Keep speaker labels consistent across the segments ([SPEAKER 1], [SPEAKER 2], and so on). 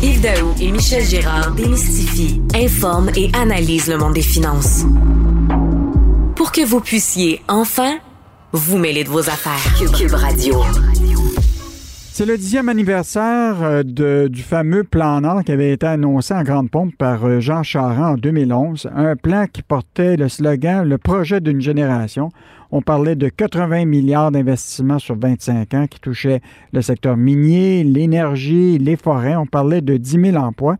[SPEAKER 1] Yves Daou et Michel Girard démystifient, informent et analysent le monde des finances. Pour que vous puissiez enfin vous mêler de vos affaires.
[SPEAKER 2] C'est le dixième anniversaire euh, du fameux plan Nord qui avait été annoncé en grande pompe par euh, Jean Charest en 2011. Un plan qui portait le slogan Le projet d'une génération. On parlait de 80 milliards d'investissements sur 25 ans qui touchaient le secteur minier, l'énergie, les forêts. On parlait de 10 000 emplois.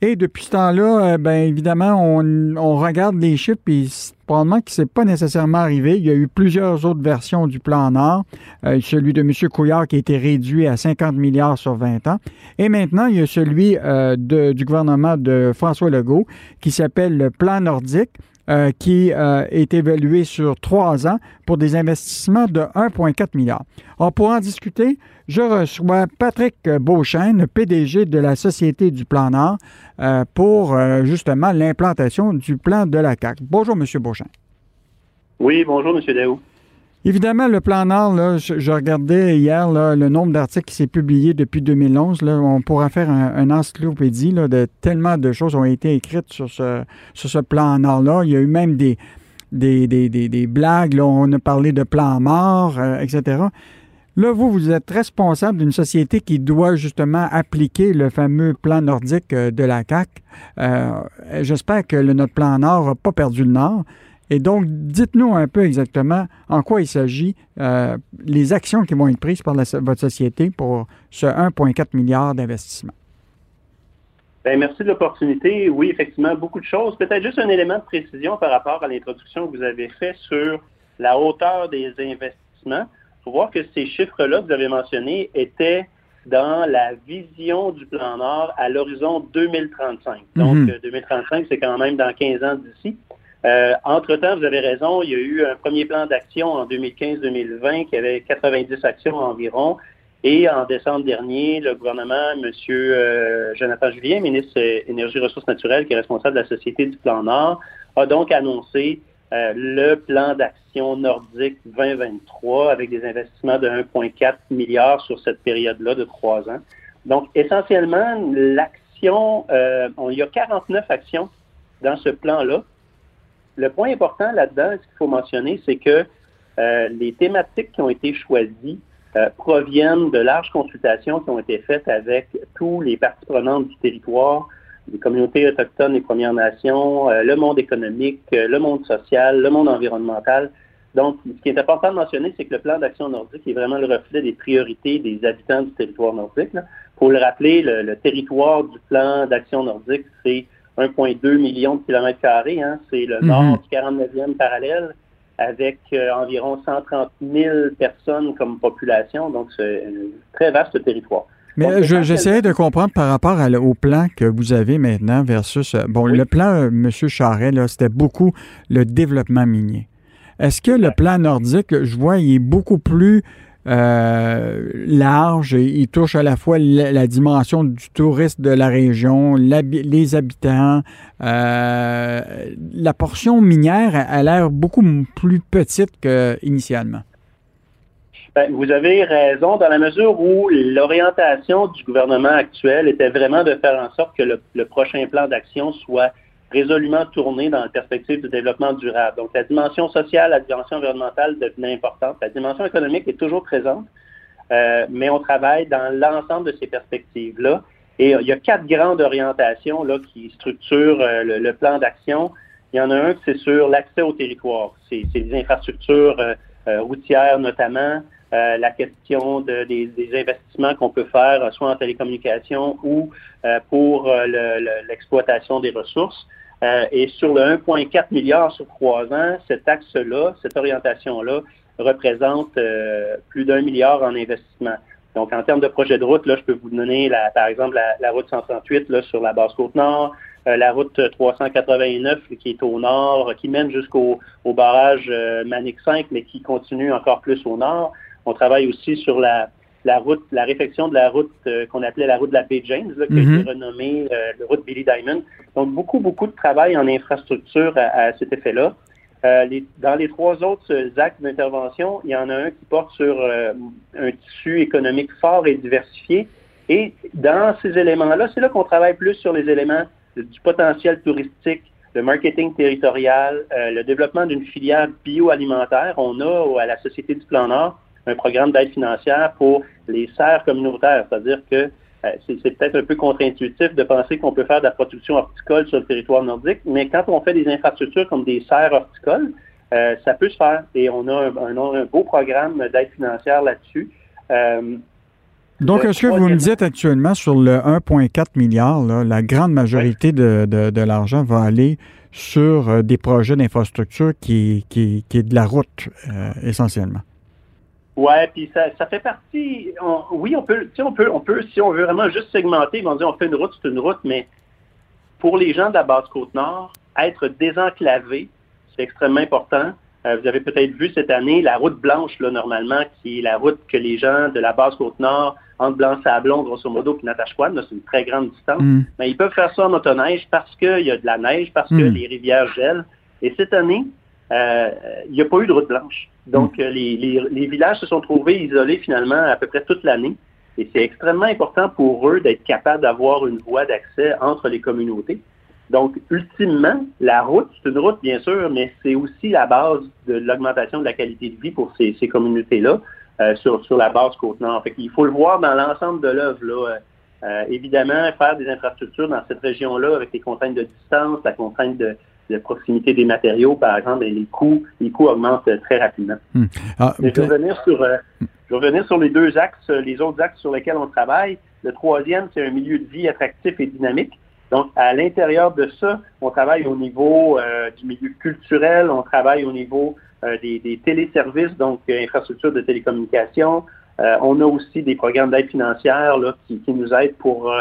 [SPEAKER 2] Et depuis ce temps-là, euh, bien évidemment, on, regarde les chiffres et probablement que ce n'est pas nécessairement arrivé. Il y a eu plusieurs autres versions du plan Nord. Euh, celui de M. Couillard qui a été réduit à 50 milliards sur 20 ans. Et maintenant, il y a celui euh, du gouvernement de François Legault qui s'appelle le plan nordique. Euh, qui euh, est évalué sur trois ans pour des investissements de 1,4 milliard. Alors, pour en discuter, je reçois Patrick Beauchesne, PDG de la Société du Plan Nord, euh, pour justement l'implantation du plan de la CAC. Bonjour, M. Beauchesne.
[SPEAKER 3] Oui, bonjour, M. Daou.
[SPEAKER 2] Évidemment, le plan Nord, je, regardais hier le nombre d'articles qui s'est publié depuis 2011. on pourra faire un, encyclopédie de tellement de choses ont été écrites sur ce, sur ce plan Nord-là. Il y a eu même des, des, blagues. on a parlé de plan mort, euh, etc. Là, vous, vous êtes responsable d'une société qui doit justement appliquer le fameux plan nordique euh, de la CAC. Euh, j'espère que notre plan Nord n'a pas perdu le Nord. Et donc, dites-nous un peu exactement en quoi il s'agit, euh, les actions qui vont être prises par votre société pour ce 1,4 milliard d'investissement.
[SPEAKER 3] Bien, merci de l'opportunité. Oui, effectivement, beaucoup de choses. Peut-être juste un élément de précision par rapport à l'introduction que vous avez fait sur la hauteur des investissements. Il faut voir que ces chiffres-là que vous avez mentionnés étaient dans la vision du plan Nord à l'horizon 2035. Donc, 2035, mhm. c'est quand même dans 15 ans d'ici. Euh, entre-temps, vous avez raison, il y a eu un premier plan d'action en 2015-2020 qui avait 90 actions environ. Et en décembre dernier, le gouvernement, M. Euh, Jonathan Julien, ministre Énergie et Ressources naturelles, qui est responsable de la Société du Plan Nord, a donc annoncé euh, le plan d'action nordique 2023 avec des investissements de 1,4 milliard sur cette période-là de trois ans. Donc, essentiellement, l'action, il y a 49 actions dans ce plan-là le point important là-dedans, ce qu'il faut mentionner, c'est que euh, les thématiques qui ont été choisies euh, proviennent de larges consultations qui ont été faites avec tous les parties prenantes du territoire, les communautés autochtones et Premières Nations, euh, le monde économique, le monde social, le monde environnemental. Donc, ce qui est important de mentionner, c'est que le plan d'action nordique est vraiment le reflet des priorités des habitants du territoire nordique. Pour le rappeler, le territoire du plan d'action nordique, c'est 1,2 million de kilomètres carrés. Hein. C'est le nord mhm. du 49e parallèle avec euh, environ 130 000 personnes comme population. Donc, c'est un très vaste territoire.
[SPEAKER 2] Mais j'essayais de comprendre par rapport au plan que vous avez maintenant versus... Euh, bon, le plan, euh, M. Charret, c'était beaucoup le développement minier. Est-ce que le plan nordique, je vois, il est beaucoup plus euh, large. Il touche à la fois la, dimension du tourisme de la région, les habitants. Euh, la portion minière a, l'air beaucoup plus petite qu'initialement.
[SPEAKER 3] Ben, vous avez raison dans la mesure où l'orientation du gouvernement actuel était vraiment de faire en sorte que le prochain plan d'action soit résolument tourné dans la perspective du développement durable. Donc, la dimension sociale, la dimension environnementale devenait importante. La dimension économique est toujours présente, euh, mais on travaille dans l'ensemble de ces perspectives-là. Et il y a quatre grandes orientations là, qui structurent euh, le, plan d'action. Il y en a un, c'est sur l'accès au territoire. C'est les infrastructures euh, routières notamment, la question de, des, investissements qu'on peut faire, soit en télécommunication ou pour l'exploitation des ressources. Euh, et sur le 1,4 milliard sur trois ans, cet axe-là, cette orientation-là, représente euh, plus d'un milliard en investissement. Donc, en termes de projet de route, là, je peux vous donner, la, par exemple, la, route 138 là, sur la basse côte nord, euh, la route 389 qui est au nord, qui mène jusqu'au barrage Manic 5, mais qui continue encore plus au nord. On travaille aussi sur la, la route, la réfection de la route euh, qu'on appelait la route de la baie James, qui a été mhm. renommée euh, la route Billy Diamond. Donc, beaucoup, beaucoup de travail en infrastructure à, cet effet-là. Euh, dans les trois autres actes d'intervention, il y en a un qui porte sur un tissu économique fort et diversifié. Et dans ces éléments-là, c'est là, qu'on travaille plus sur les éléments du potentiel touristique, le marketing territorial, le développement d'une filière bioalimentaire. On a à la Société du Plan Nord un programme d'aide financière pour les serres communautaires, c'est-à-dire que euh, c'est peut-être un peu contre-intuitif de penser qu'on peut faire de la production horticole sur le territoire nordique, mais quand on fait des infrastructures comme des serres horticoles, euh, ça peut se faire. Et on a un, beau programme d'aide financière là-dessus.
[SPEAKER 2] Euh, Donc, est-ce que vous me dites actuellement sur le 1,4 milliard, la grande majorité de, l'argent va aller sur des projets d'infrastructure qui, qui, qui, est de la route essentiellement?
[SPEAKER 3] Ouais, puis ça, ça fait partie. oui, on peut, on peut, on peut, si on veut vraiment juste segmenter, on dit on fait une route, c'est une route, mais pour les gens de la basse côte nord, être désenclavé, c'est extrêmement important. Euh, vous avez peut-être vu cette année la route blanche, là, normalement, qui est la route que les gens de la basse côte nord, entre Blanc-Sablon, grosso modo, puis Natashquan, c'est une très grande distance. Mm. Mais ils peuvent faire ça en motoneige parce qu'il y a de la neige, parce que mm. les rivières gèlent. Et cette année, il n'y a pas eu de route blanche. Donc, mm. euh, les, villages se sont trouvés isolés finalement à peu près toute l'année. Et c'est extrêmement important pour eux d'être capables d'avoir une voie d'accès entre les communautés. Donc, ultimement, la route, c'est une route, bien sûr, mais c'est aussi la base de l'augmentation de la qualité de vie pour ces, communautés-là euh, sur, sur la base Côte-Nord. Fait Il faut le voir dans l'ensemble de l'œuvre. Là. évidemment, faire des infrastructures dans cette région-là avec les contraintes de distance, la contrainte de, la proximité des matériaux, par exemple, et les coûts, les coûts augmentent très rapidement. Hmm. Ah, je, vais revenir sur, euh, je vais revenir sur les deux axes, les autres axes sur lesquels on travaille. Le troisième, c'est un milieu de vie attractif et dynamique. Donc, à l'intérieur de ça, on travaille au niveau euh, du milieu culturel, on travaille au niveau euh, des, téléservices, donc infrastructures de télécommunication. on a aussi des programmes d'aide financière là, qui, qui, nous aident pour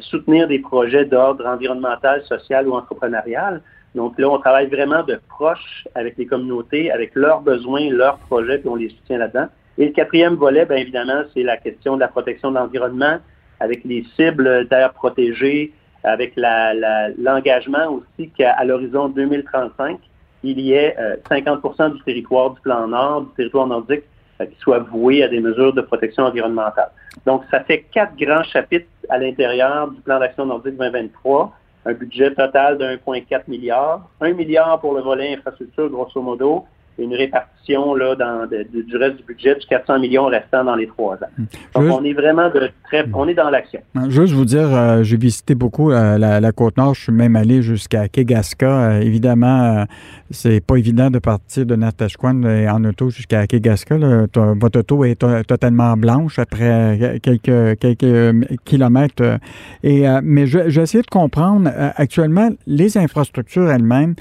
[SPEAKER 3] soutenir des projets d'ordre environnemental, social ou entrepreneurial. Donc là, on travaille vraiment de proche avec les communautés, avec leurs besoins, leurs projets, puis on les soutient là-dedans. Et le quatrième volet, bien évidemment, c'est la question de la protection de l'environnement, avec les cibles d'air protégées, avec l'engagement aussi qu'à l'horizon 2035, il y ait 50% euh, du territoire du plan Nord, du territoire nordique, euh, qui soit voué à des mesures de protection environnementale. Donc, ça fait quatre grands chapitres à l'intérieur du plan d'action nordique 2023 un budget total de 1,4 milliard. 1 milliard pour le volet infrastructure, grosso modo, une répartition là, dans, du reste du budget du 400 millions restant dans les trois ans. Hmm. Donc, on est vraiment de très, on est dans l'action.
[SPEAKER 2] Hmm. Juste vous dire, euh, j'ai visité beaucoup euh, la, Côte-Nord. Je suis même allé jusqu'à Kegaska. Euh, évidemment, c'est pas évident de partir de Natashquan en auto jusqu'à Kegaska. Votre auto est totalement blanche après quelques, quelques kilomètres. Et, mais je, je vais essayer de comprendre actuellement les infrastructures elles-mêmes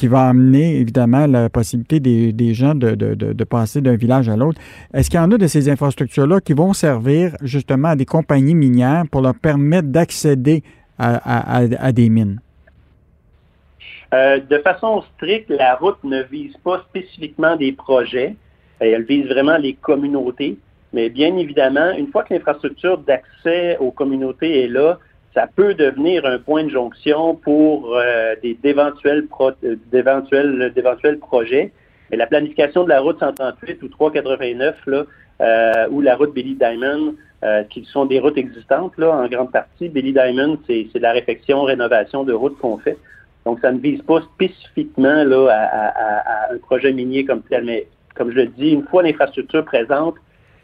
[SPEAKER 2] qui va amener évidemment la possibilité des, gens de, passer d'un village à l'autre. Est-ce qu'il y en a de ces infrastructures-là qui vont servir justement à des compagnies minières pour leur permettre d'accéder à, des mines?
[SPEAKER 3] Euh, de façon stricte, la route ne vise pas spécifiquement des projets, elle vise vraiment les communautés. Mais bien évidemment, une fois que l'infrastructure d'accès aux communautés est là, ça peut devenir un point de jonction pour euh, des d'éventuels d'éventuels projets. Mais la planification de la route 138 ou 389 là, euh, ou la route Billy Diamond, euh, qui sont des routes existantes là, en grande partie. Billy Diamond, c'est de la réfection, rénovation de routes qu'on fait. Donc, ça ne vise pas spécifiquement là, à, à, un projet minier comme tel. Mais comme je le dis, une fois l'infrastructure présente,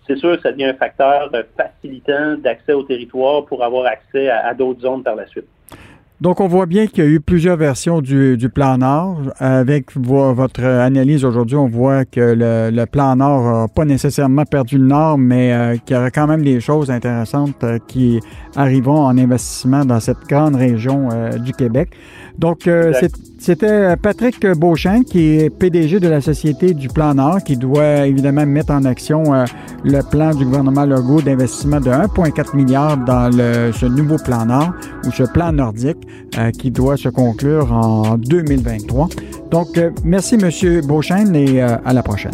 [SPEAKER 3] c'est sûr que ça devient un facteur facilitant d'accès au territoire pour avoir accès à, d'autres zones par la suite.
[SPEAKER 2] Donc, on voit bien qu'il y a eu plusieurs versions du, plan Nord. Avec votre analyse aujourd'hui, on voit que le, plan Nord n'a pas nécessairement perdu le Nord, mais euh, qu'il y aura quand même des choses intéressantes euh, qui arriveront en investissement dans cette grande région euh, du Québec. Donc, euh, c'était Patrick Beauchamp, qui est PDG de la Société du Plan Nord, qui doit évidemment mettre en action euh, le plan du gouvernement Legault d'investissement de 1,4 milliard dans le, ce nouveau plan Nord, ou ce plan nordique, euh, qui doit se conclure en 2023. Donc, merci, Monsieur Beauchamp, et à la prochaine.